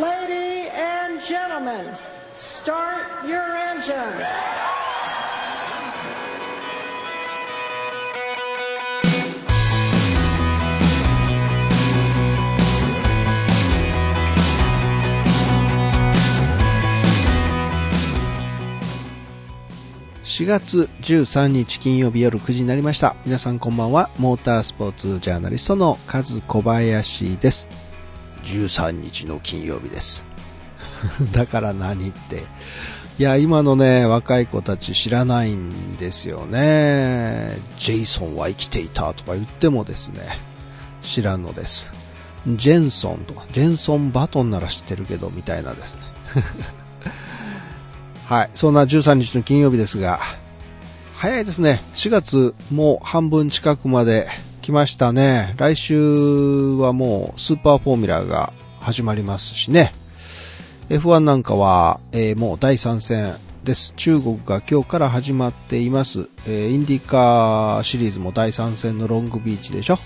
Lady and gentlemen, start your engines. 4月13日金曜日夜9時になりました。皆さんこんばんは。モータースポーツジャーナリストのカズ小林です。13日の金曜日です。だから何って。いや、今のね、若い子たち知らないんですよね。ジェイソンは生きていたとか言ってもですね、知らんのです。ジェンソンとか、ジェンソンバトンなら知ってるけど、みたいなですね。はい。そんな13日の金曜日ですが、早いですね。4月もう半分近くまで来ましたね。来週はもうスーパーフォーミュラーが始まりますしね。F1 なんかは、えーもう第3戦です。中国が今日から始まっています。えーインディカーシリーズも第3戦のロングビーチでしょ。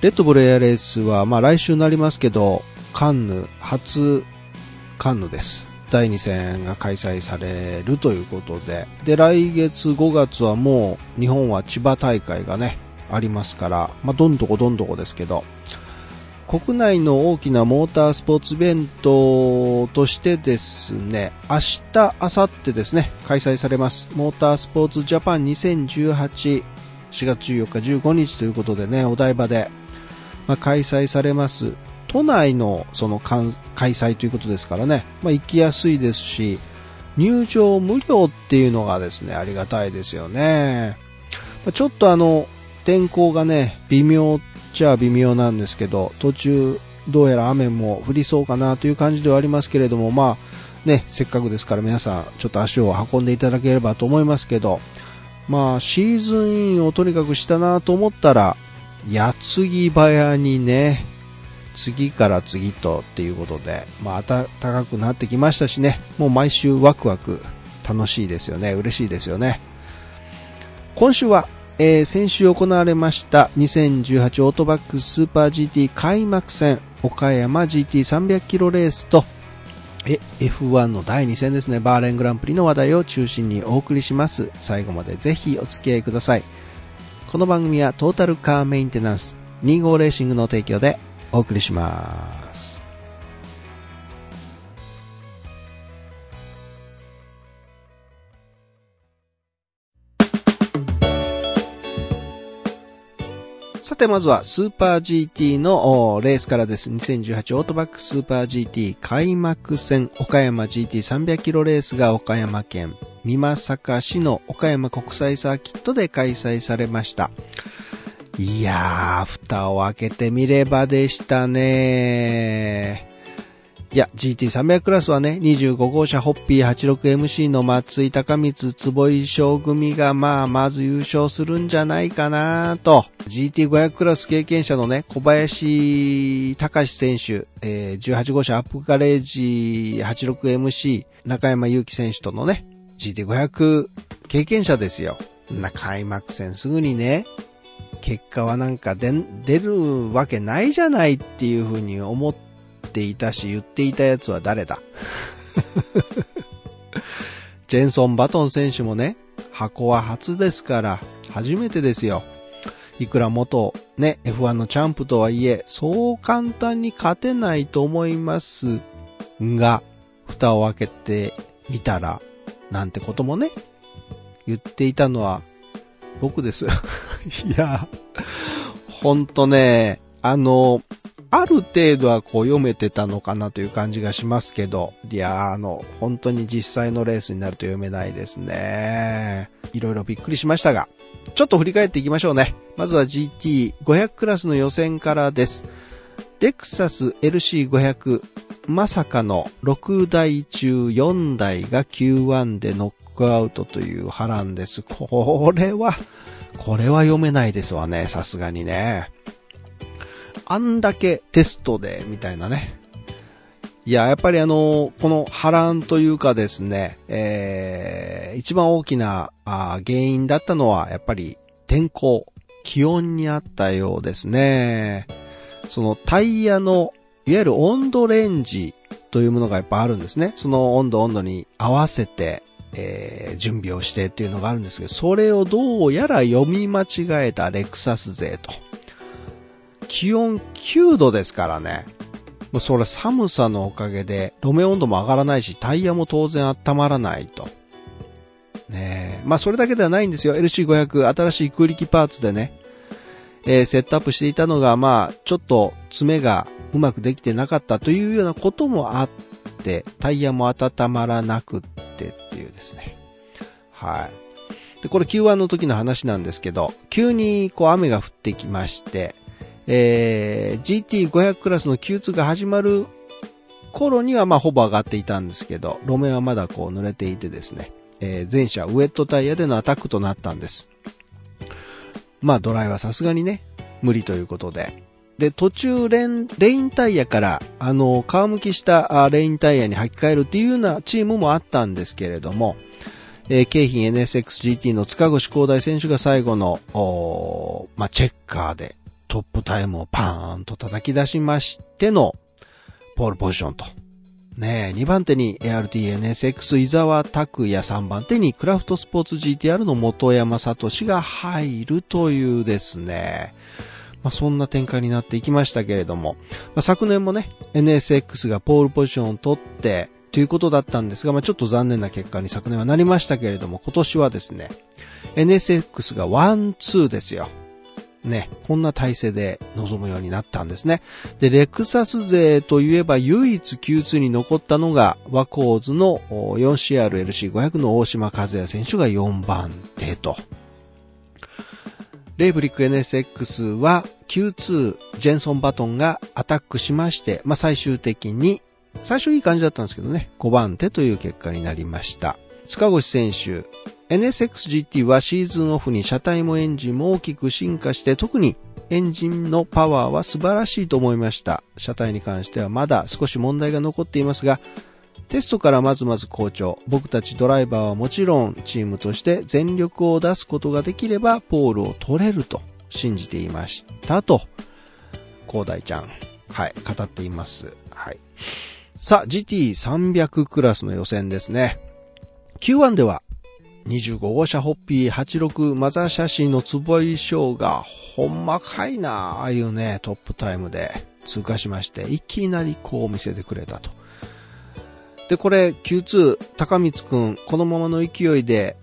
レッドブルエアレースは、まあ来週になりますけど、カンヌ、初カンヌです。第2戦が開催されるということで、で、来月5月はもう日本は千葉大会がね、ありますから、まあどんどこどんどこですけど、国内の大きなモータースポーツイベントとしてですね、明日、明後日ですね、開催されます。モータースポーツジャパン2018、4月14日15日ということでね、お台場で、まあ、開催されます。都内のその開催ということですからね、まあ、行きやすいですし、入場無料っていうのがですね、ありがたいですよね。まちょっとあの、天候がね、微妙っちゃ微妙なんですけど、途中、どうやら雨も降りそうかなという感じではありますけれども、まあ、ね、せっかくですから皆さん、ちょっと足を運んでいただければと思いますけど、まあ、シーズンインをとにかくしたなと思ったら、矢継ぎ早にね、次から次とっていうことで、まあ、暖かくなってきましたしね、もう毎週ワクワク楽しいですよね、嬉しいですよね。今週は、えー先週行われました2018オートバックススーパー GT 開幕戦岡山 GT300 キロレースとえ F1 の第2戦ですね、バーレングランプリの話題を中心にお送りします。最後までぜひお付き合いください。この番組はトータルカーメンテナンス25レーシングの提供でお送りします。さてまずはスーパー GT のレースからです。2018オートバックスーパー GT 開幕戦岡山 GT300 キロレースが岡山県美作市の岡山国際サーキットで開催されました。いやー、蓋を開けてみればでしたねいや、GT300 クラスはね、25号車ホッピー 86MC の松井高光坪井翔組がまあ、まず優勝するんじゃないかなと。GT500 クラス経験者のね、小林隆選手、えー18号車アップガレージ 86MC 中山祐希選手とのね、GT500 経験者ですよ。な開幕戦すぐにね、結果はなんか出出るわけないじゃないっていうふうに思っていたし、言っていたやつは誰だ？ジェンソン・バトン選手もね、箱は初ですから、初めてですよ。いくら元、ね、F1 のチャンプとはいえ、そう簡単に勝てないと思いますが、蓋を開けてみたら、なんてこともね、言っていたのは僕です。いや、ほんとね、あの、ある程度はこう読めてたのかなという感じがしますけど、いや、あの、本当に実際のレースになると読めないですね。いろいろびっくりしましたが、ちょっと振り返っていきましょうね。まずは GT500 クラスの予選からです。レクサス LC500、まさかの6台中4台が Q1 でノックアウトという波乱です。これは、これは読めないですわね、さすがにね。あんだけテストで、みたいなね。いや、やっぱりあの、この波乱というかですね、えー、一番大きなあ原因だったのは、やっぱり天候、気温にあったようですね。そのタイヤのいわゆる温度レンジというものがやっぱあるんですね。その温度温度に合わせて、えー、準備をしてっていうのがあるんですけど、それをどうやら読み間違えたレクサス勢と。気温9度ですからね。もうそれ寒さのおかげで路面温度も上がらないし、タイヤも当然温まらないと。ねえまあそれだけではないんですよ。LC500 新しい空力パーツでね、えー、セットアップしていたのが、まあちょっと爪がうまくできてなかったというようなこともあって、タイヤも温まらなくってっていうですね。はい。で、これ Q1 の時の話なんですけど、急にこう雨が降ってきまして、えー、GT500 クラスの Q2 が始まる頃にはまあほぼ上がっていたんですけど、路面はまだこう濡れていてですね、えー、前車ウェットタイヤでのアタックとなったんです。まあドライはさすがにね、無理ということで。で、途中レン、レインタイヤから、あの、皮むきしたレインタイヤに履き替えるっていうようなチームもあったんですけれども、えー、京浜 NSXGT の塚越光大選手が最後の、まあ、チェッカーでトップタイムをパーンと叩き出しましての、ポールポジションと。ねえ、2番手に ARTNSX 伊沢拓也3番手にクラフトスポーツ GTR の元山聡が入るというですね、まあ、そんな展開になっていきましたけれども、まあ、昨年もね、NSX がポールポジションを取って、ということだったんですが、まあ、ちょっと残念な結果に昨年はなりましたけれども、今年はですね、NSX が1、2ですよ。ね、こんな体制で臨むようになったんですね。で、レクサス勢といえば唯一 Q2 に残ったのが、ワコーズの 4CRLC500 の大島和也選手が4番手と。レイブリック NSX は Q2 ジェンソン・バトンがアタックしまして、まあ、最終的に、最初いい感じだったんですけどね、5番手という結果になりました。塚越選手、NSXGT はシーズンオフに車体もエンジンも大きく進化して特にエンジンのパワーは素晴らしいと思いました。車体に関してはまだ少し問題が残っていますが、テストからまずまず好調。僕たちドライバーはもちろんチームとして全力を出すことができればポールを取れると信じていましたと、広大ちゃん、はい、語っています。はい。さあ、GT300 クラスの予選ですね。Q1 では25号車ホッピー86マザーシャシーの坪井翔がほんまかいなああいうね、トップタイムで通過しまして、いきなりこう見せてくれたと。で、これ Q2 高光くん、このままの勢いで、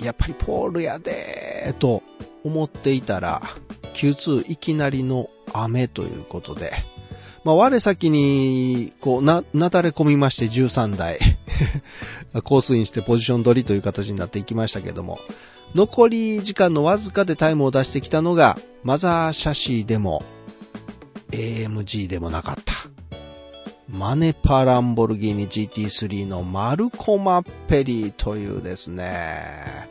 やっぱりポールやでーと思っていたら、Q2 いきなりの雨ということで、まあ、我先に、こう、な、なだれ込みまして13台。コースインしてポジション取りという形になっていきましたけども、残り時間のわずかでタイムを出してきたのが、マザーシャシーでも、AMG でもなかった。マネパランボルギーニ GT3 のマルコ・マッペリーというですね。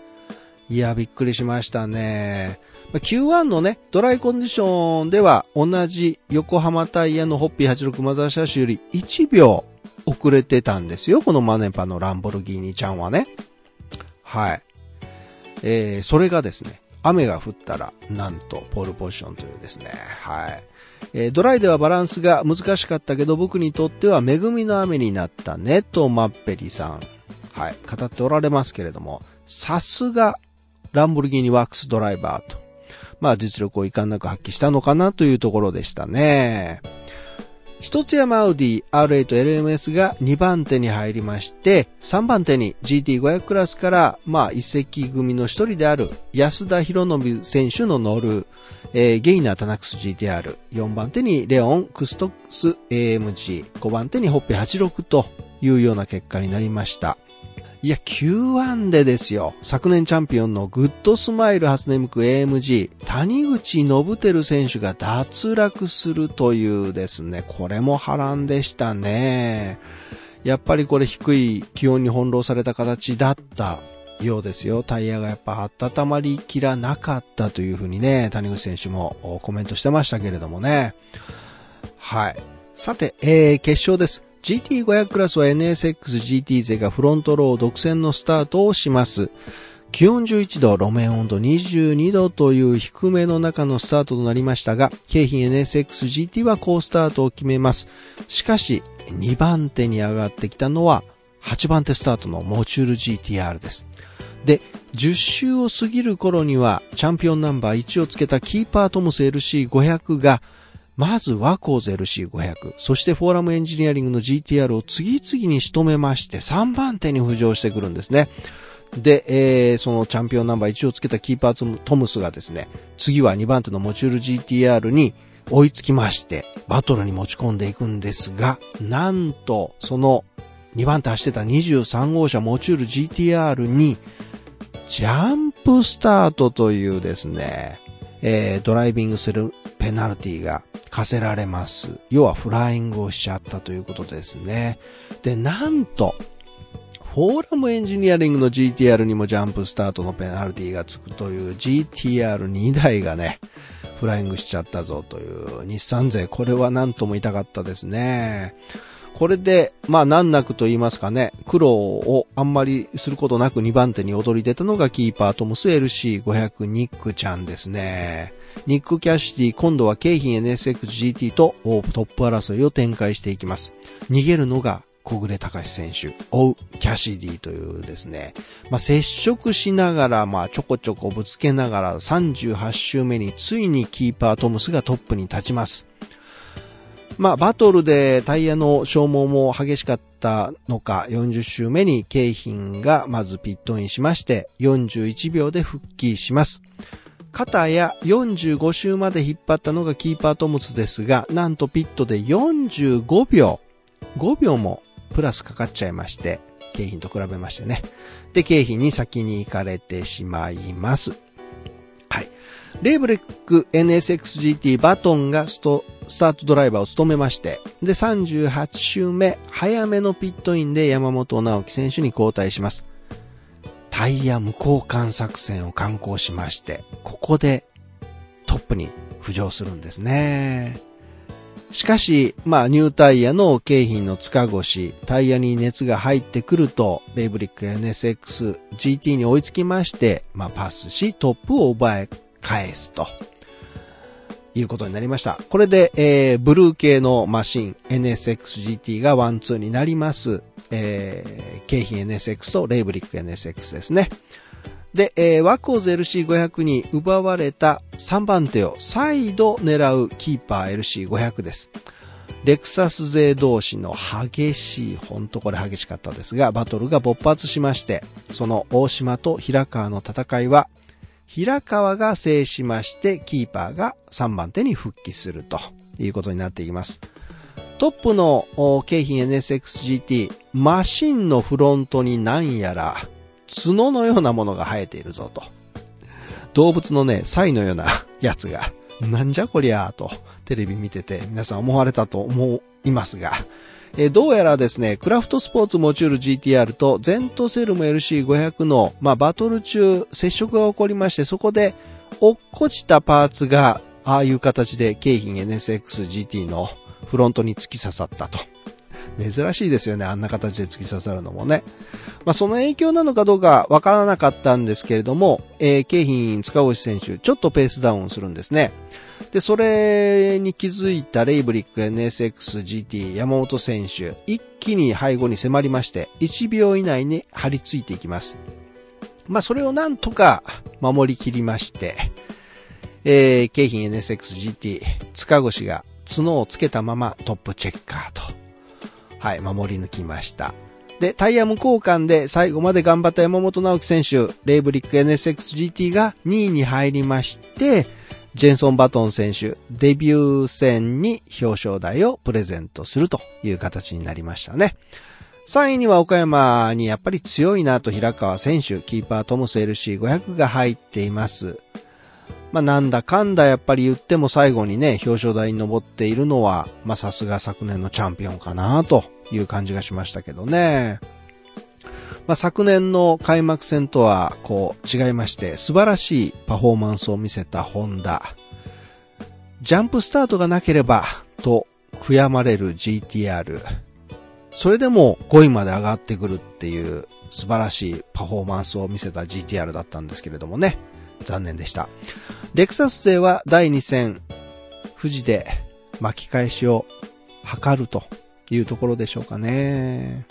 いや、びっくりしましたね。Q1 のね、ドライコンディションでは同じ横浜タイヤのホッピー86マザーシャシより1秒遅れてたんですよ。このマネパのランボルギーニちゃんはね。はい。えー、それがですね、雨が降ったら、なんと、ポールポジションというですね。はい。えー、ドライではバランスが難しかったけど、僕にとっては恵みの雨になったネット・マッペリさん。はい。語っておられますけれども、さすが、ランボルギーニワークスドライバーと。まあ実力を遺憾なく発揮したのかなというところでしたね。一つ山アウディ R8 LMS が2番手に入りまして、3番手に GT500 クラスから、まあ、移籍組の一人である安田裕信選手の乗る、えー、ゲイナータナックス GTR、4番手にレオンクストックス AMG、5番手にホッペ86というような結果になりました。いや、Q1 でですよ。昨年チャンピオンのグッドスマイル初音ミク AMG、谷口信輝選手が脱落するというですね、これも波乱でしたね。やっぱりこれ低い気温に翻弄された形だったようですよ。タイヤがやっぱ温まりきらなかったというふうにね、谷口選手もコメントしてましたけれどもね。はい。さて、えー、決勝です。GT500 クラスは NSXGT 勢がフロントロー独占のスタートをします。気温11度、路面温度22度という低めの中のスタートとなりましたが、京浜 NSXGT は好スタートを決めます。しかし、2番手に上がってきたのは、8番手スタートのモチュール GTR です。で、10周を過ぎる頃には、チャンピオンナンバー1をつけたキーパートムス LC500 が、まずワコーズ LC500、そしてフォーラムエンジニアリングの GTR を次々に仕留めまして、3番手に浮上してくるんですね。で、えー、そのチャンピオンナンバー1をつけたキーパートムスがですね、次は2番手のモチュール GTR に追いつきまして、バトルに持ち込んでいくんですが、なんと、その2番手走ってた23号車モチュール GTR に、ジャンプスタートというですね、えー、ドライビングするペナルティが課せられます。要はフライングをしちゃったということですね。で、なんと、フォーラムエンジニアリングの GTR にもジャンプスタートのペナルティがつくという GTR2 台がね、フライングしちゃったぞという日産勢、これは何とも痛かったですね。これで、まあ難なくと言いますかね、苦労をあんまりすることなく2番手に躍り出たのがキーパートムス LC500 ニックちゃんですね。ニックキャシティ、今度は京浜 NSXGT とトップ争いを展開していきます。逃げるのが小暮隆選手、追うキャシディというですね、まあ、接触しながら、まあ、ちょこちょこぶつけながら38周目についにキーパートムスがトップに立ちます。まあ、バトルでタイヤの消耗も激しかったのか、40周目に京浜がまずピットインしまして、41秒で復帰します。肩や45周まで引っ張ったのがキーパートムスですが、なんとピットで45秒、5秒もプラスかかっちゃいまして、京浜と比べましてね。で、京浜に先に行かれてしまいます。はい。レーブレック NSXGT バトンがスト、スタートドライバーを務めまして、で、38周目、早めのピットインで山本直樹選手に交代します。タイヤ無交換作戦を敢行しまして、ここでトップに浮上するんですね。しかし、まあ、ニュータイヤの景品の塚越、タイヤに熱が入ってくると、レイブリック NSX GT に追いつきまして、まあ、パスし、トップを奪い返すと。いうことになりました。これで、えー、ブルー系のマシン NSXGT がワンツーになります。えー、景品 NSX とレイブリック NSX ですね。で、えー、ワコーズ LC500 に奪われた3番手を再度狙うキーパー LC500 です。レクサス勢同士の激しい、ほんとこれ激しかったですが、バトルが勃発しまして、その大島と平川の戦いは、平川が制しまして、キーパーが3番手に復帰するということになっています。トップの京浜 NSXGT、マシンのフロントに何やら角のようなものが生えているぞと。動物のね、サイのようなやつが、なんじゃこりゃーと、テレビ見てて皆さん思われたと思いますが、えどうやらですね、クラフトスポーツモチュール GTR とゼントセルム LC500 の、まあ、バトル中接触が起こりまして、そこで落っこちたパーツが、ああいう形で京浜 NSXGT のフロントに突き刺さったと。珍しいですよね。あんな形で突き刺さるのもね。まあ、その影響なのかどうかわからなかったんですけれども、えー、京浜塚越選手、ちょっとペースダウンするんですね。で、それに気づいたレイブリック NSXGT 山本選手、一気に背後に迫りまして、1秒以内に張り付いていきます。まあ、それをなんとか守りきりまして、えー、京浜 NSXGT 塚越が角をつけたままトップチェッカーとはい、守り抜きました。で、タイヤ無交換で最後まで頑張った山本直樹選手、レイブリック NSXGT が2位に入りまして、ジェンソン・バトン選手、デビュー戦に表彰台をプレゼントするという形になりましたね。3位には岡山にやっぱり強いなと平川選手、キーパートムス LC500 が入っています。まあ、なんだかんだやっぱり言っても最後にね、表彰台に登っているのは、まあ、さすが昨年のチャンピオンかなという感じがしましたけどね。まあ、昨年の開幕戦とはこう違いまして素晴らしいパフォーマンスを見せたホンダ。ジャンプスタートがなければと悔やまれる GTR。それでも5位まで上がってくるっていう素晴らしいパフォーマンスを見せた GTR だったんですけれどもね。残念でした。レクサス勢は第2戦、富士で巻き返しを図るというところでしょうかね。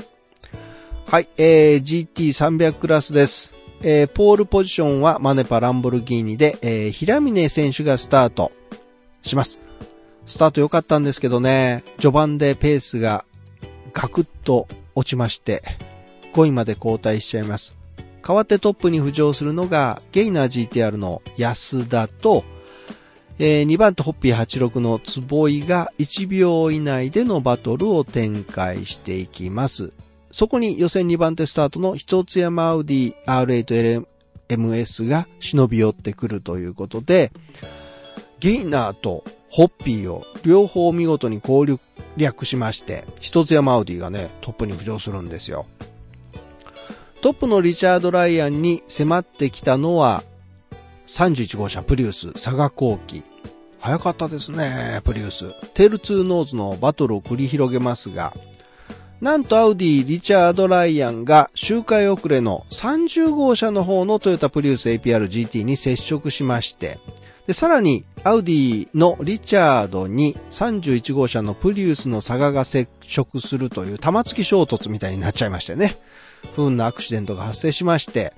はい、えー、GT300 クラスです。えー、ポールポジションはマネパランボルギーニで、えー、平峰選手がスタートします。スタート良かったんですけどね、序盤でペースがガクッと落ちまして、5位まで後退しちゃいます。代わってトップに浮上するのが、ゲイナー GTR の安田と、えー、2番手ホッピー86の坪井が1秒以内でのバトルを展開していきます。そこに予選2番手スタートの一つ山アウディ R8LMS が忍び寄ってくるということで、ゲイナーとホッピーを両方見事に攻略しまして、一つ山アウディがね、トップに浮上するんですよ。トップのリチャード・ライアンに迫ってきたのは、31号車プリウス嵯峨宏紀。早かったですね、プリウス。テールトゥノーズのバトルを繰り広げますが、なんとアウディ・リチャード・ライアンが周回遅れの30号車の方のトヨタプリウス APR GT に接触しまして、で、さらに、アウディのリチャードに31号車のプリウスの佐賀が接触するという玉突き衝突みたいになっちゃいましてね。不運なアクシデントが発生しまして、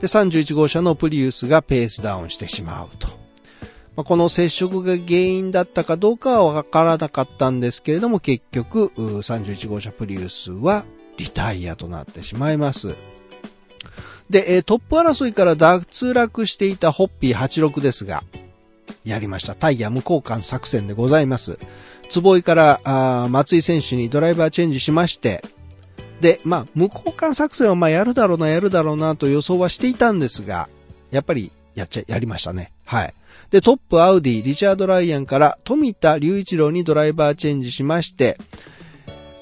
で、31号車のプリウスがペースダウンしてしまうと。まあ、この接触が原因だったかどうかはわからなかったんですけれども、結局、31号車プリウスはリタイアとなってしまいます。で、トップ争いから脱落していたホッピー86ですが、やりました。タイヤ無交換作戦でございます。坪井から松井選手にドライバーチェンジしまして、で、まあ、無交換作戦はまあやるだろうな、やるだろうなと予想はしていたんですが、やっぱりやっちゃ、やりましたね。はい。で、トップアウディ、リチャード・ライアンから富田隆一郎にドライバーチェンジしまして、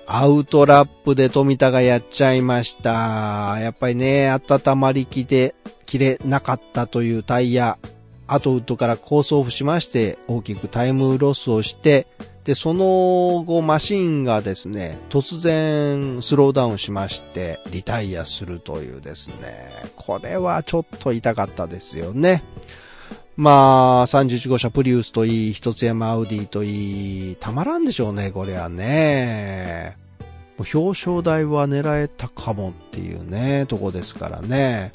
アウトラップで富田がやっちゃいました。やっぱりね、温まりきで、切れなかったというタイヤ、アトウッドからコースオフしまして、大きくタイムロスをして、で、その後マシンがですね、突然スローダウンしまして、リタイアするというですね、これはちょっと痛かったですよね。まあ、31号車プリウスといい、一つ山アウディといい、たまらんでしょうね、これはね。表彰台は狙えたかもっていうね、とこですからね。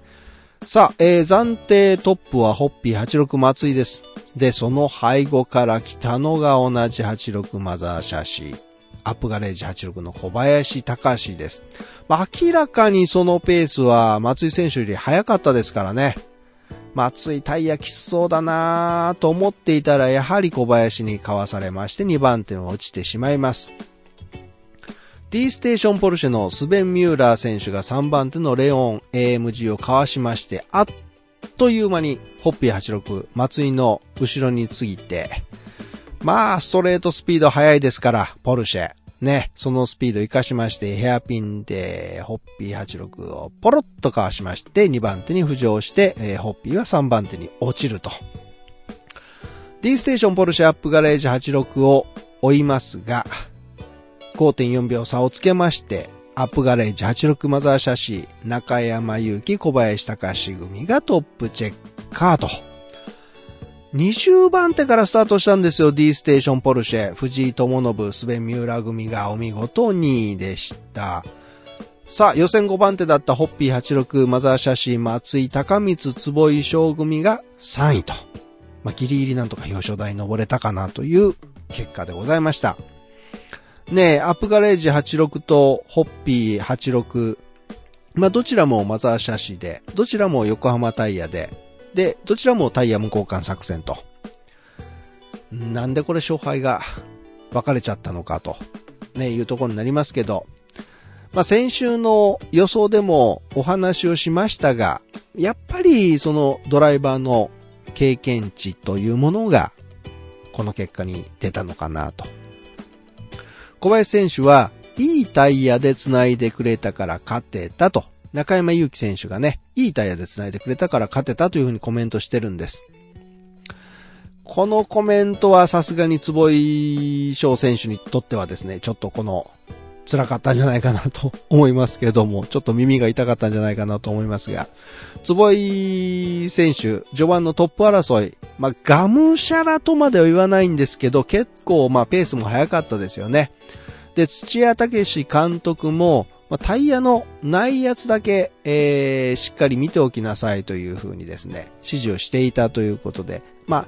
さあ、えー、暫定トップはホッピー86松井です。で、その背後から来たのが同じ86マザーシャシー。アップガレージ86の小林隆です。まあ、明らかにそのペースは松井選手より速かったですからね。松井タイヤきつそうだなぁと思っていたらやはり小林にかわされまして2番手に落ちてしまいます。D ステーションポルシェのスベン・ミューラー選手が3番手のレオン AMG をかわしまして、あっという間にホッピー86、松井の後ろについて、まあ、ストレートスピード速いですから、ポルシェ。ね、そのスピード活かしまして、ヘアピンで、ホッピー86をポロッとかわしまして、2番手に浮上して、えー、ホッピーは3番手に落ちると。D ステーションポルシェアップガレージ86を追いますが、5.4秒差をつけまして、アップガレージ86マザーシャシー、中山祐希、小林隆史組がトップチェッカーと。20番手からスタートしたんですよ、D ステーションポルシェ。藤井智信、スベ・ミューラ組がお見事2位でした。さあ、予選5番手だったホッピー86、マザーシャシー、松井高光、坪井翔組が3位と。まあ、ギリギリなんとか表彰台に登れたかなという結果でございました。ねえ、アップガレージ86とホッピー86。まあ、どちらもマザーシャシで、どちらも横浜タイヤで、で、どちらもタイヤ無交換作戦と。なんでこれ勝敗が分かれちゃったのかと、ね、いうところになりますけど、まあ、先週の予想でもお話をしましたが、やっぱりそのドライバーの経験値というものが、この結果に出たのかなと。小林選手は、いいタイヤで繋いでくれたから勝てたと。中山祐希選手がね、いいタイヤで繋いでくれたから勝てたというふうにコメントしてるんです。このコメントはさすがに坪井翔選手にとってはですね、ちょっとこの辛かったんじゃないかなと思いますけども、ちょっと耳が痛かったんじゃないかなと思いますが、坪井選手、序盤のトップ争い、まあ、ガムシャラとまでは言わないんですけど、結構、まあ、ペースも速かったですよね。で、土屋武監督も、まあ、タイヤのないやつだけ、えー、しっかり見ておきなさいというふうにですね、指示をしていたということで、まあ、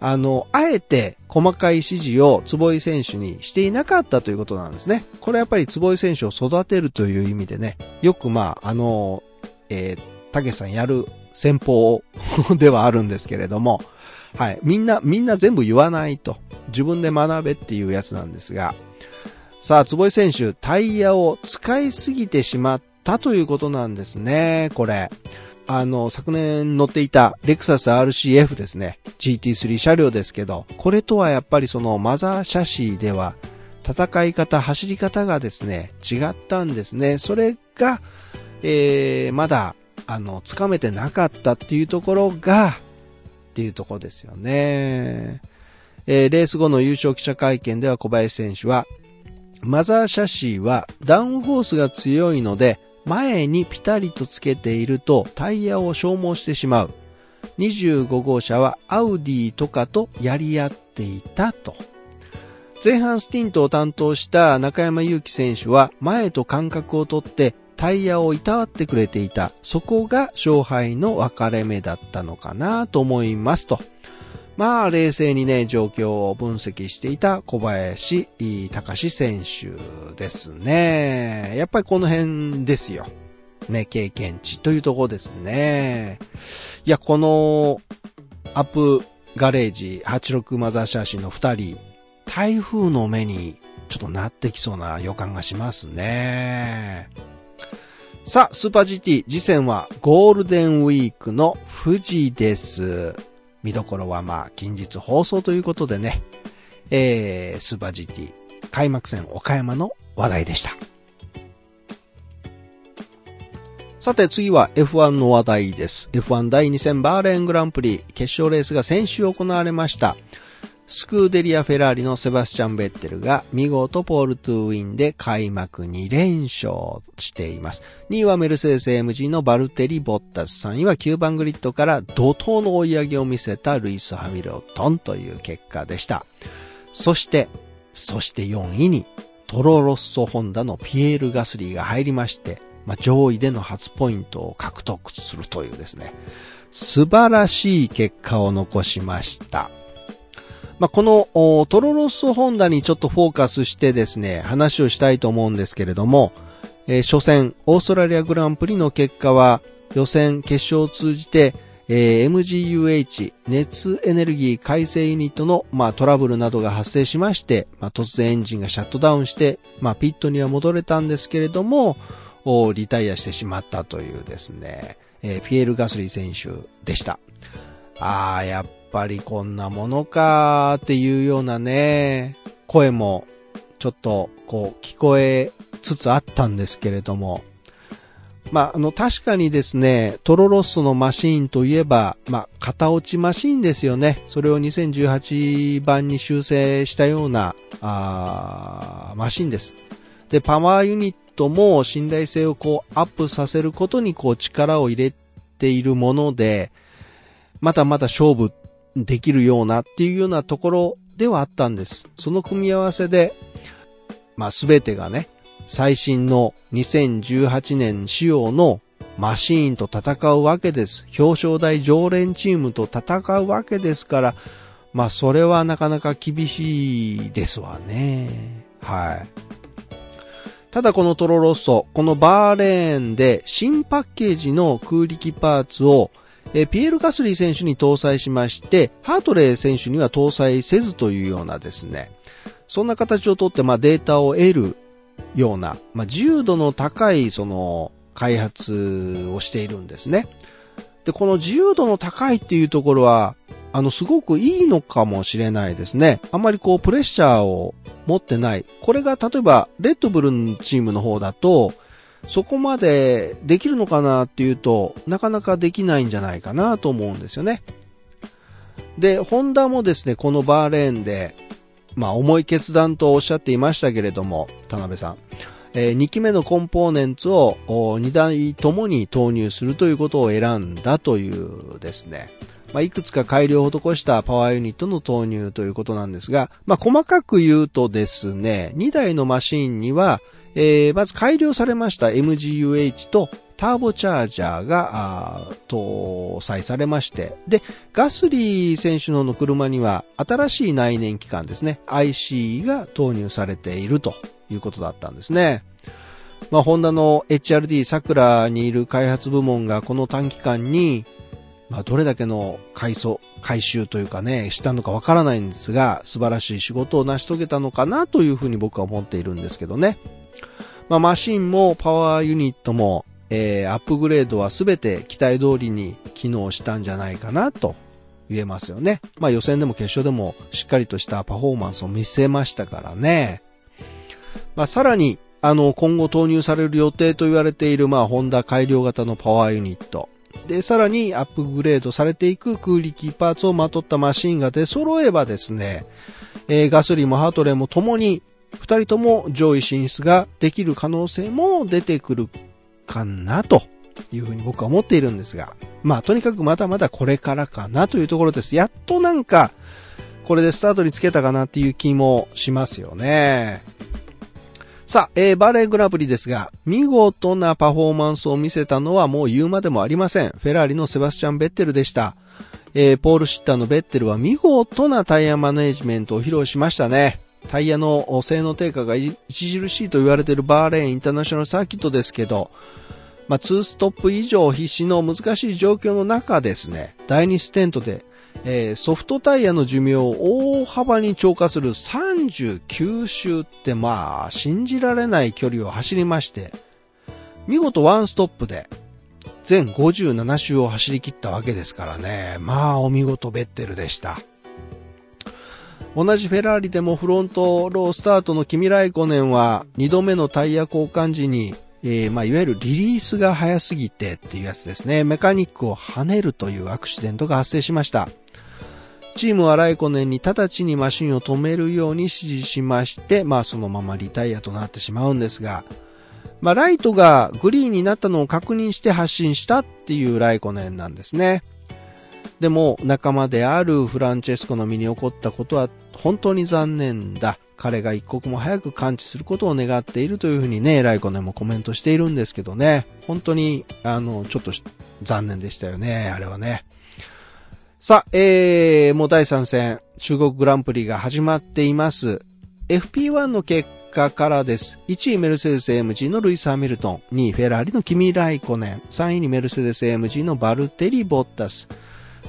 あの、あえて細かい指示を坪井選手にしていなかったということなんですね。これやっぱり坪井選手を育てるという意味でね、よくまあ、あの、えー、竹さんやる戦法ではあるんですけれども、はい。みんな、みんな全部言わないと。自分で学べっていうやつなんですが、さあ、坪井選手、タイヤを使いすぎてしまったということなんですね、これ。あの、昨年乗っていたレクサス RCF ですね。GT3 車両ですけど、これとはやっぱりそのマザーシャシーでは戦い方、走り方がですね、違ったんですね。それが、えー、まだ、あの、つかめてなかったっていうところが、っていうところですよね。えー、レース後の優勝記者会見では小林選手は、マザーシャシーはダウンフォースが強いので、前にピタリとつけているとタイヤを消耗してしまう。25号車はアウディとかとやり合っていたと。前半スティントを担当した中山祐希選手は前と間隔をとってタイヤをいたわってくれていた。そこが勝敗の分かれ目だったのかなと思いますと。まあ、冷静にね、状況を分析していた小林隆選手ですね。やっぱりこの辺ですよ。ね、経験値というところですね。いや、この、アップガレージ86マザーシャーシの二人、台風の目にちょっとなってきそうな予感がしますね。さあ、スーパー GT、次戦はゴールデンウィークの富士です。見どころはまあ近日放送ということでね、えー、スーパー GT 開幕戦岡山の話題でした。さて次は F1 の話題です。F1 第2戦バーレーングランプリ決勝レースが先週行われました。スクーデリア・フェラーリのセバスチャン・ベッテルが見事ポール・トゥウィンで開幕2連勝しています。2位はメルセデス AMG のバルテリ・ボッタス。3位は9番グリッドから怒涛の追い上げを見せたルイス・ハミルトンという結果でした。そして、そして4位にトロロッソホンダのピエール・ガスリーが入りまして、まあ、上位での初ポイントを獲得するというですね、素晴らしい結果を残しました。まあ、このトロロッソホンダにちょっとフォーカスしてですね、話をしたいと思うんですけれども、えー、初戦、オーストラリアグランプリの結果は、予選、決勝を通じて、えー、MGUH、熱エネルギー改正ユニットの、まあ、トラブルなどが発生しまして、まあ、突然エンジンがシャットダウンして、まあ、ピットには戻れたんですけれども、リタイアしてしまったというですね、えー、ピエール・ガスリー選手でした。ああ、やっぱりこんなものかっていうようなね、声もちょっとこう聞こえつつあったんですけれども、まあ、あの、確かにですね、トロロッソのマシーンといえば、まあ、型落ちマシーンですよね。それを2018番に修正したような、あマシーンです。で、パワーユニットも信頼性をこうアップさせることにこう力を入れているもので、まだまだ勝負できるようなっていうようなところではあったんです。その組み合わせで、まあすべてがね、最新の2018年仕様のマシーンと戦うわけです。表彰台常連チームと戦うわけですから、まあそれはなかなか厳しいですわね。はい。ただこのトロロッソ、このバーレーンで新パッケージの空力パーツをえピエール・ガスリー選手に搭載しまして、ハートレー選手には搭載せずというようなですね、そんな形をとって、まあ、データを得るような、まあ、自由度の高い、その、開発をしているんですね。で、この自由度の高いっていうところは、あの、すごくいいのかもしれないですね。あんまりこう、プレッシャーを持ってない。これが、例えば、レッドブルのチームの方だと、そこまでできるのかなっていうと、なかなかできないんじゃないかなと思うんですよね。で、ホンダもですね、このバーレーンで、まあ重い決断とおっしゃっていましたけれども、田辺さん。えー、2機目のコンポーネンツを2台ともに投入するということを選んだというですね。まあ、いくつか改良を施したパワーユニットの投入ということなんですが、まあ、細かく言うとですね、2台のマシンには、えー、まず改良されました MGUH とターボチャージャーが搭載されまして、で、ガスリー選手の車には新しい内燃機関ですね、IC が投入されているということだったんですね。まあ、ホンダの HRD 桜にいる開発部門がこの短期間に、まあ、どれだけの改装、回収というかね、したのかわからないんですが、素晴らしい仕事を成し遂げたのかなというふうに僕は思っているんですけどね。まあ、マシンもパワーユニットも、えー、アップグレードはすべて期待通りに機能したんじゃないかなと言えますよね。まあ予選でも決勝でもしっかりとしたパフォーマンスを見せましたからね。まあさらに、あの、今後投入される予定と言われている、まあホンダ改良型のパワーユニット。で、さらにアップグレードされていく空力パーツをまとったマシンが出揃えばですね、えー、ガスリーもハートレーも共に二人とも上位進出ができる可能性も出てくるかなというふうに僕は思っているんですが、まあとにかくまだまだこれからかなというところです。やっとなんか、これでスタートにつけたかなっていう気もしますよね。さあ、えー、バレーグラブリですが、見事なパフォーマンスを見せたのはもう言うまでもありません。フェラーリのセバスチャン・ベッテルでした。えー、ポールシッターのベッテルは見事なタイヤマネジメントを披露しましたね。タイヤの性能低下が著しいと言われているバーレーンインターナショナルサーキットですけど、まあ、2ストップ以上必死の難しい状況の中ですね、第2ステントで、えー、ソフトタイヤの寿命を大幅に超過する39周ってまあ、信じられない距離を走りまして、見事ワンストップで全57周を走り切ったわけですからね、まあお見事ベッテルでした。同じフェラーリでもフロントロースタートのキミライコネンは2度目のタイヤ交換時に、えー、まあ、いわゆるリリースが早すぎてっていうやつですね。メカニックを跳ねるというアクシデントが発生しました。チームはライコネンに直ちにマシンを止めるように指示しまして、まあそのままリタイアとなってしまうんですが、まあライトがグリーンになったのを確認して発進したっていうライコネンなんですね。でも仲間であるフランチェスコの身に起こったことは本当に残念だ。彼が一刻も早く感知することを願っているというふうにね、ライコネもコメントしているんですけどね。本当に、あの、ちょっと残念でしたよね、あれはね。さあ、えー、もう第3戦、中国グランプリが始まっています。FP1 の結果からです。1位メルセデス AMG のルイス・ハミルトン、2位フェラーリのキミ・ライコネン、3位にメルセデス AMG のバルテリ・ボッタス、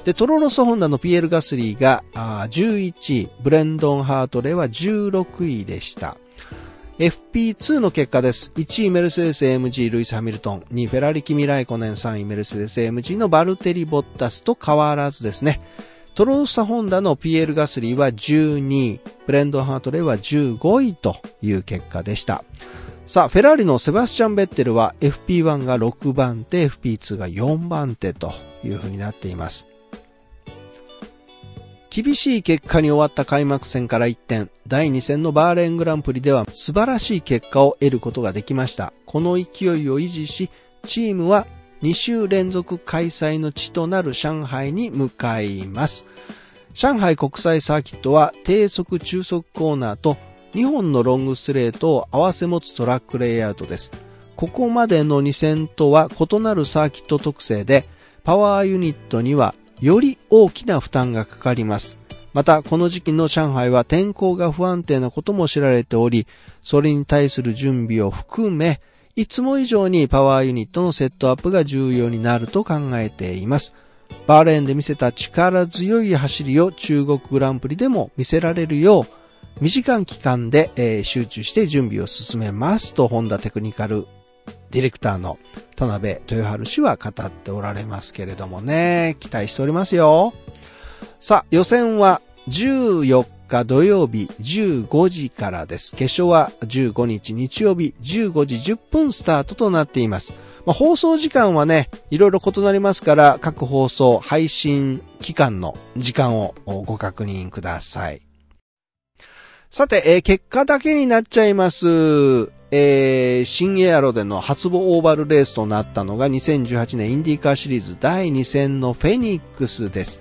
で、トロロスホンダの PL ガスリーが11位、ブレンドン・ハートレーは16位でした。FP2 の結果です。1位メルセデス AMG ルイス・ハミルトン、2位フェラリ・キミ・ライコネン、3位メルセデス AMG のバルテリ・ボッタスと変わらずですね。トローサホンダの PL ガスリーは12位、ブレンドン・ハートレーは15位という結果でした。さあ、フェラーリのセバスチャン・ベッテルは FP1 が6番手、FP2 が4番手という風になっています。厳しい結果に終わった開幕戦から一転、第2戦のバーレングランプリでは素晴らしい結果を得ることができました。この勢いを維持し、チームは2週連続開催の地となる上海に向かいます。上海国際サーキットは低速中速コーナーと2本のロングスレートを合わせ持つトラックレイアウトです。ここまでの2戦とは異なるサーキット特性で、パワーユニットにはより大きな負担がかかります。また、この時期の上海は天候が不安定なことも知られており、それに対する準備を含め、いつも以上にパワーユニットのセットアップが重要になると考えています。バーレーンで見せた力強い走りを中国グランプリでも見せられるよう、短い期間で、えー、集中して準備を進めますと、ホンダテクニカルディレクターの田辺豊春氏は語っておられますけれどもね、期待しておりますよ。さあ、予選は14日土曜日15時からです。決勝は15日日曜日15時10分スタートとなっています。まあ、放送時間はね、いろいろ異なりますから、各放送、配信期間の時間をご確認ください。さて、えー、結果だけになっちゃいます。えー、新エアロでの初母オーバルレースとなったのが2018年インディーカーシリーズ第2戦のフェニックスです。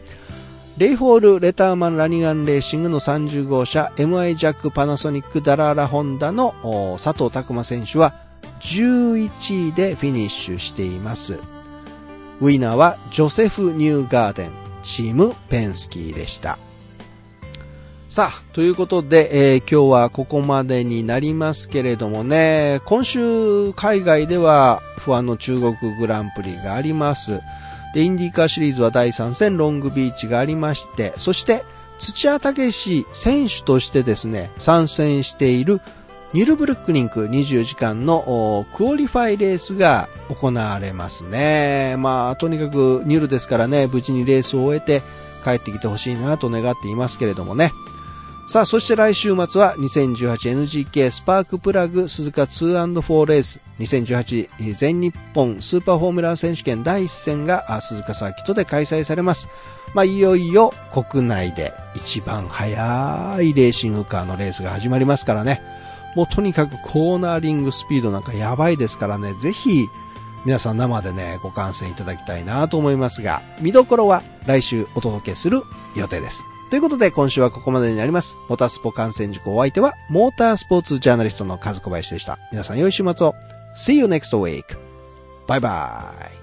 レイフォール・レターマン・ラニガン・レーシングの30号車 MI ジャック・パナソニック・ダラーラ・ホンダの佐藤拓馬選手は11位でフィニッシュしています。ウィナーはジョセフ・ニューガーデン、チーム・ペンスキーでした。さあ、ということで、えー、今日はここまでになりますけれどもね、今週海外では不安の中国グランプリがあります。で、インディーカーシリーズは第3戦ロングビーチがありまして、そして土屋武史選手としてですね、参戦しているニュルブルックリンク24時間のクオリファイレースが行われますね。まあ、とにかくニュルですからね、無事にレースを終えて帰ってきてほしいなと願っていますけれどもね。さあ、そして来週末は 2018NGK スパークプラグ鈴鹿 2&4 レース2018全日本スーパーフォーミュラー選手権第1戦が鈴鹿サーキットで開催されます。まあ、いよいよ国内で一番速いレーシングカーのレースが始まりますからね。もうとにかくコーナーリングスピードなんかやばいですからね、ぜひ皆さん生でね、ご観戦いただきたいなと思いますが、見どころは来週お届けする予定です。ということで、今週はここまでになります。モータースポ観戦塾お相手は、モータースポーツジャーナリストの和小林でした。皆さん良い週末を。See you next week. バイバイ。